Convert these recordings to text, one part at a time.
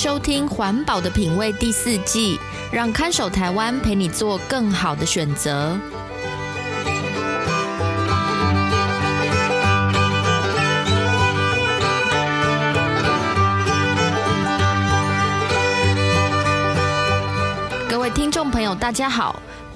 收听《环保的品味》第四季，让看守台湾陪你做更好的选择。各位听众朋友，大家好，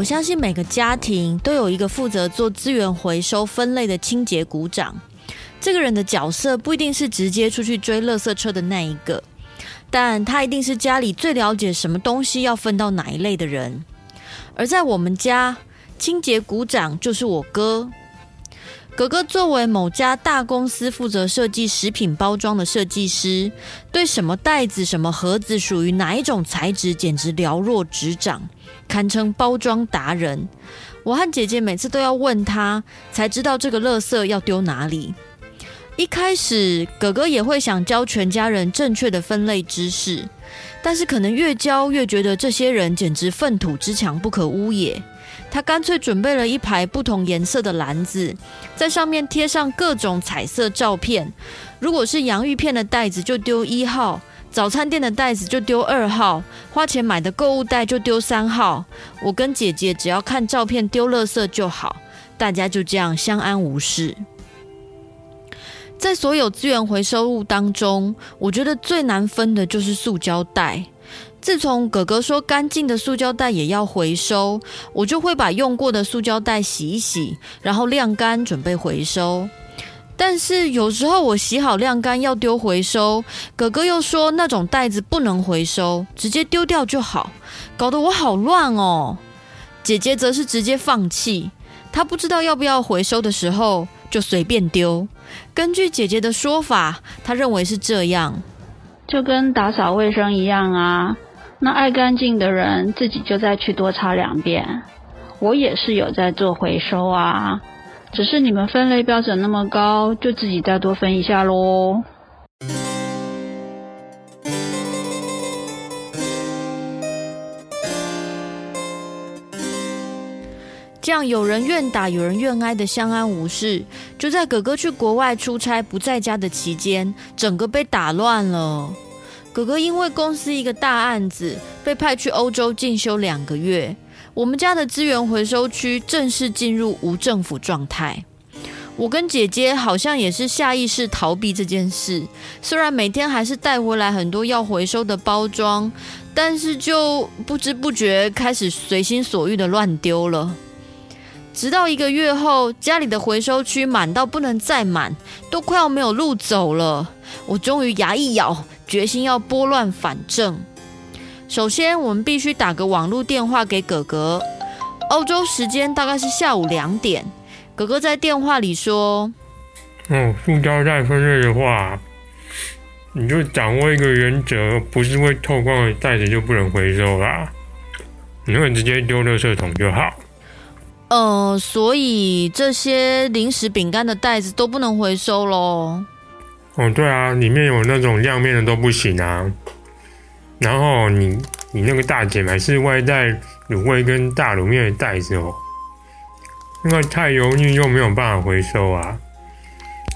我相信每个家庭都有一个负责做资源回收分类的清洁股长。这个人的角色不一定是直接出去追垃圾车的那一个，但他一定是家里最了解什么东西要分到哪一类的人。而在我们家，清洁股长就是我哥。哥哥作为某家大公司负责设计食品包装的设计师，对什么袋子、什么盒子属于哪一种材质，简直了若指掌，堪称包装达人。我和姐姐每次都要问他，才知道这个垃圾要丢哪里。一开始，哥哥也会想教全家人正确的分类知识，但是可能越教越觉得这些人简直粪土之墙不可污也。他干脆准备了一排不同颜色的篮子，在上面贴上各种彩色照片。如果是洋芋片的袋子就丢一号，早餐店的袋子就丢二号，花钱买的购物袋就丢三号。我跟姐姐只要看照片丢垃圾就好，大家就这样相安无事。在所有资源回收物当中，我觉得最难分的就是塑胶袋。自从哥哥说干净的塑胶袋也要回收，我就会把用过的塑胶袋洗一洗，然后晾干准备回收。但是有时候我洗好晾干要丢回收，哥哥又说那种袋子不能回收，直接丢掉就好，搞得我好乱哦。姐姐则是直接放弃，她不知道要不要回收的时候就随便丢。根据姐姐的说法，她认为是这样，就跟打扫卫生一样啊。那爱干净的人自己就再去多擦两遍。我也是有在做回收啊，只是你们分类标准那么高，就自己再多分一下喽。这样有人愿打有人愿挨的相安无事，就在哥哥去国外出差不在家的期间，整个被打乱了。哥哥因为公司一个大案子被派去欧洲进修两个月，我们家的资源回收区正式进入无政府状态。我跟姐姐好像也是下意识逃避这件事，虽然每天还是带回来很多要回收的包装，但是就不知不觉开始随心所欲的乱丢了。直到一个月后，家里的回收区满到不能再满，都快要没有路走了，我终于牙一咬。决心要拨乱反正。首先，我们必须打个网络电话给哥哥。欧洲时间大概是下午两点。哥哥在电话里说：“哦，塑胶袋分类的话，你就掌握一个原则，不是会透光的袋子就不能回收啦。你会直接丢垃圾桶就好。”呃，所以这些零食饼干的袋子都不能回收喽。哦，对啊，里面有那种亮面的都不行啊。然后你你那个大姐买是外带卤味跟大卤面的袋子哦，因为太油腻又没有办法回收啊。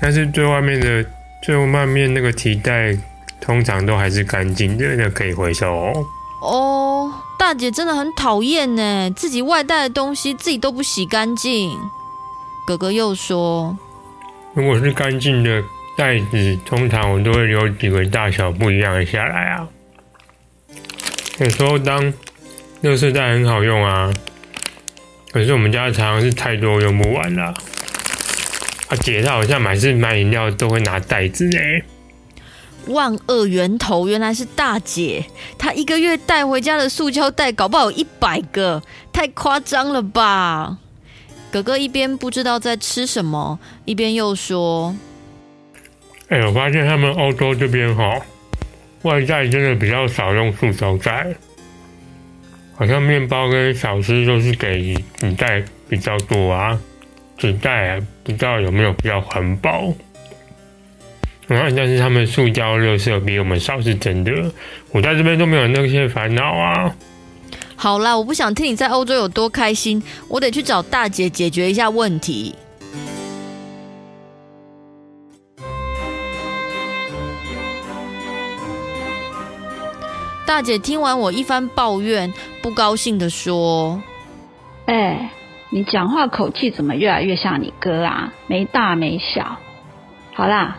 但是最外面的最外面那个提袋通常都还是干净的，那可以回收哦。哦，大姐真的很讨厌呢，自己外带的东西自己都不洗干净。哥哥又说，如果是干净的。袋子通常我都会留几个大小不一样的下来啊。有时候当垃圾袋很好用啊，可是我们家常常是太多用不完了。啊，姐她好像每次买饮料都会拿袋子哎。万恶源头原来是大姐，她一个月带回家的塑胶袋搞不好有一百个，太夸张了吧？哥哥一边不知道在吃什么，一边又说：“哎、我发现他们欧洲这边哈，外带真的比较少用塑胶袋，好像面包跟小吃都是给纸袋比较多啊，纸袋不知道有没有比较环保。”然后，但是他们塑胶垃圾比我们少是真的。我在这边都没有那些烦恼啊。好啦，我不想听你在欧洲有多开心，我得去找大姐解决一下问题。大姐听完我一番抱怨，不高兴的说：“哎、欸，你讲话口气怎么越来越像你哥啊？没大没小。好啦。”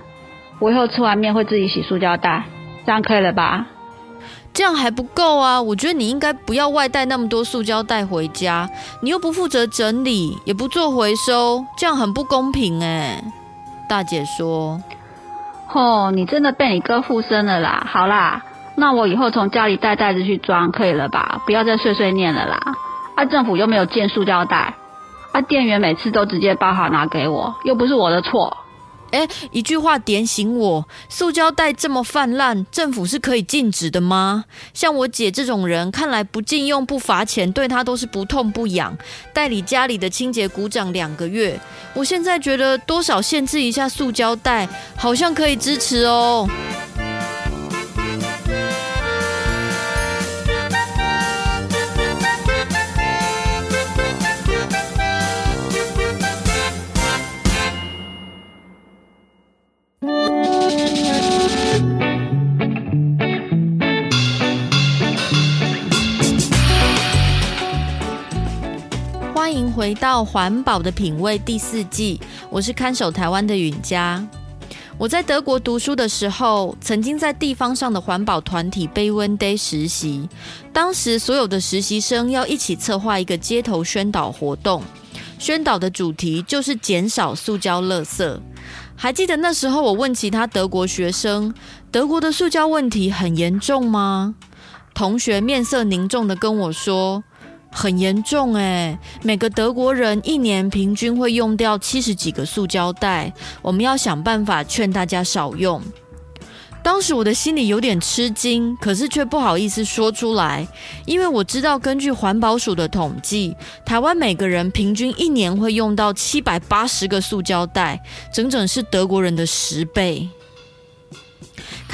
我以后吃完面会自己洗塑胶袋，这样可以了吧？这样还不够啊！我觉得你应该不要外带那么多塑胶袋回家，你又不负责整理，也不做回收，这样很不公平哎。大姐说：“哦，你真的被你哥附身了啦！好啦，那我以后从家里带袋子去装，可以了吧？不要再碎碎念了啦！啊，政府又没有建塑胶袋，啊，店员每次都直接包好拿给我，又不是我的错。”哎，一句话点醒我：塑胶袋这么泛滥，政府是可以禁止的吗？像我姐这种人，看来不禁用不罚钱，对她都是不痛不痒。代理家里的清洁鼓掌两个月，我现在觉得多少限制一下塑胶袋，好像可以支持哦。到《环保的品味》第四季，我是看守台湾的允嘉。我在德国读书的时候，曾经在地方上的环保团体 Bayone Day 实习。当时所有的实习生要一起策划一个街头宣导活动，宣导的主题就是减少塑胶垃圾。还记得那时候，我问其他德国学生：“德国的塑胶问题很严重吗？”同学面色凝重地跟我说。很严重诶，每个德国人一年平均会用掉七十几个塑胶袋，我们要想办法劝大家少用。当时我的心里有点吃惊，可是却不好意思说出来，因为我知道根据环保署的统计，台湾每个人平均一年会用到七百八十个塑胶袋，整整是德国人的十倍。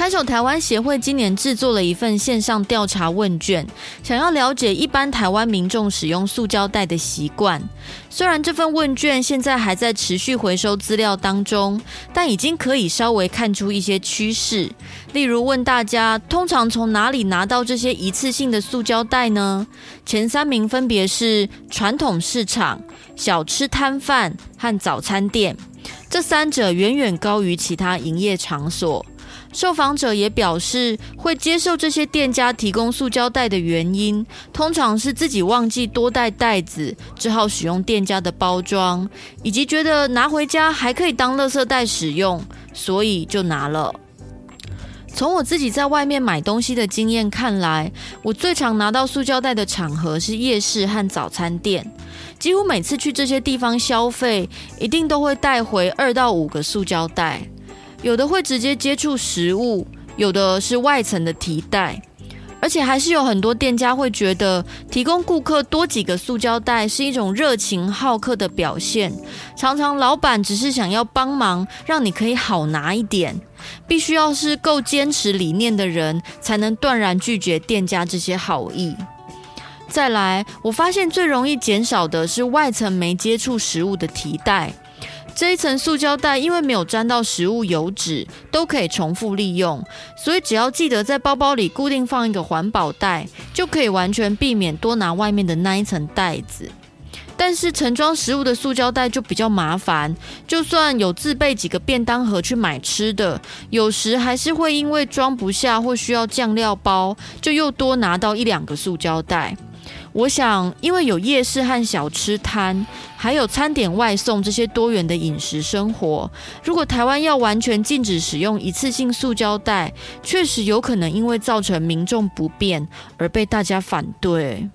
看守台湾协会今年制作了一份线上调查问卷，想要了解一般台湾民众使用塑胶袋的习惯。虽然这份问卷现在还在持续回收资料当中，但已经可以稍微看出一些趋势。例如问大家，通常从哪里拿到这些一次性的塑胶袋呢？前三名分别是传统市场、小吃摊贩和早餐店，这三者远远高于其他营业场所。受访者也表示，会接受这些店家提供塑胶袋的原因，通常是自己忘记多带袋子，只好使用店家的包装，以及觉得拿回家还可以当垃圾袋使用，所以就拿了。从我自己在外面买东西的经验看来，我最常拿到塑胶袋的场合是夜市和早餐店，几乎每次去这些地方消费，一定都会带回二到五个塑胶袋。有的会直接接触食物，有的是外层的提袋，而且还是有很多店家会觉得提供顾客多几个塑胶袋是一种热情好客的表现。常常老板只是想要帮忙，让你可以好拿一点。必须要是够坚持理念的人，才能断然拒绝店家这些好意。再来，我发现最容易减少的是外层没接触食物的提袋。这一层塑胶袋因为没有沾到食物油脂，都可以重复利用，所以只要记得在包包里固定放一个环保袋，就可以完全避免多拿外面的那一层袋子。但是盛装食物的塑胶袋就比较麻烦，就算有自备几个便当盒去买吃的，有时还是会因为装不下或需要酱料包，就又多拿到一两个塑胶袋。我想，因为有夜市和小吃摊，还有餐点外送这些多元的饮食生活，如果台湾要完全禁止使用一次性塑胶袋，确实有可能因为造成民众不便而被大家反对。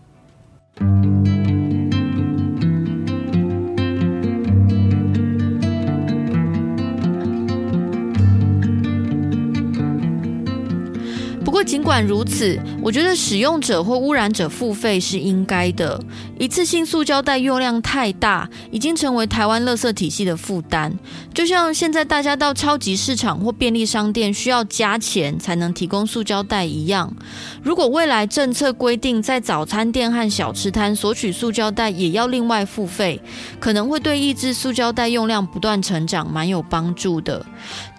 尽管如此，我觉得使用者或污染者付费是应该的。一次性塑胶袋用量太大，已经成为台湾垃圾体系的负担。就像现在大家到超级市场或便利商店需要加钱才能提供塑胶袋一样。如果未来政策规定在早餐店和小吃摊索取塑胶袋也要另外付费，可能会对抑制塑胶袋用量不断成长蛮有帮助的。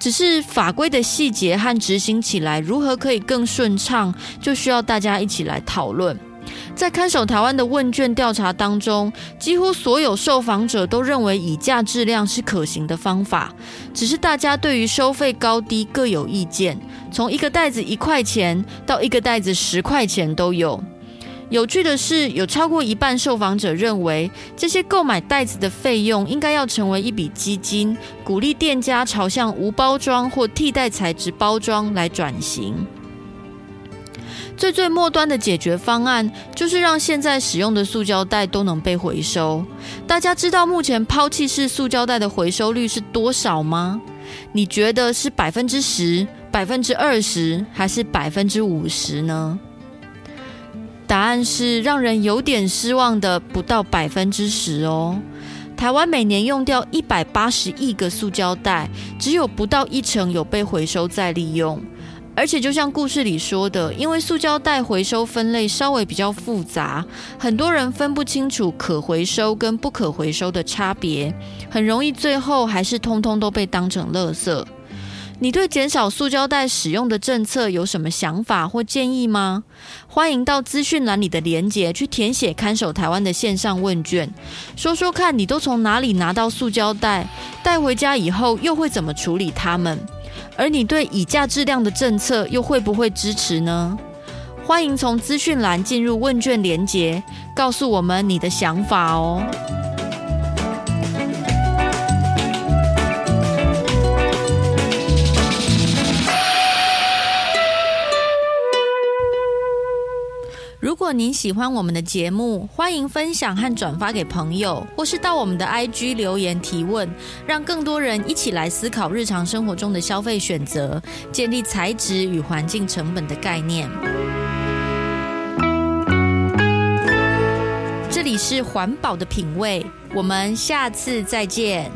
只是法规的细节和执行起来如何可以更顺畅，就需要大家一起来讨论。在看守台湾的问卷调查当中，几乎所有受访者都认为以价质量是可行的方法，只是大家对于收费高低各有意见，从一个袋子一块钱到一个袋子十块钱都有。有趣的是，有超过一半受访者认为，这些购买袋子的费用应该要成为一笔基金，鼓励店家朝向无包装或替代材质包装来转型。最最末端的解决方案，就是让现在使用的塑胶袋都能被回收。大家知道目前抛弃式塑胶袋的回收率是多少吗？你觉得是百分之十、百分之二十，还是百分之五十呢？答案是让人有点失望的，不到百分之十哦。台湾每年用掉一百八十亿个塑胶袋，只有不到一成有被回收再利用。而且就像故事里说的，因为塑胶袋回收分类稍微比较复杂，很多人分不清楚可回收跟不可回收的差别，很容易最后还是通通都被当成垃圾。你对减少塑胶袋使用的政策有什么想法或建议吗？欢迎到资讯栏里的连结去填写看守台湾的线上问卷，说说看你都从哪里拿到塑胶袋，带回家以后又会怎么处理它们？而你对以价质量的政策又会不会支持呢？欢迎从资讯栏进入问卷连结，告诉我们你的想法哦。如果您喜欢我们的节目，欢迎分享和转发给朋友，或是到我们的 IG 留言提问，让更多人一起来思考日常生活中的消费选择，建立材质与环境成本的概念。这里是环保的品味，我们下次再见。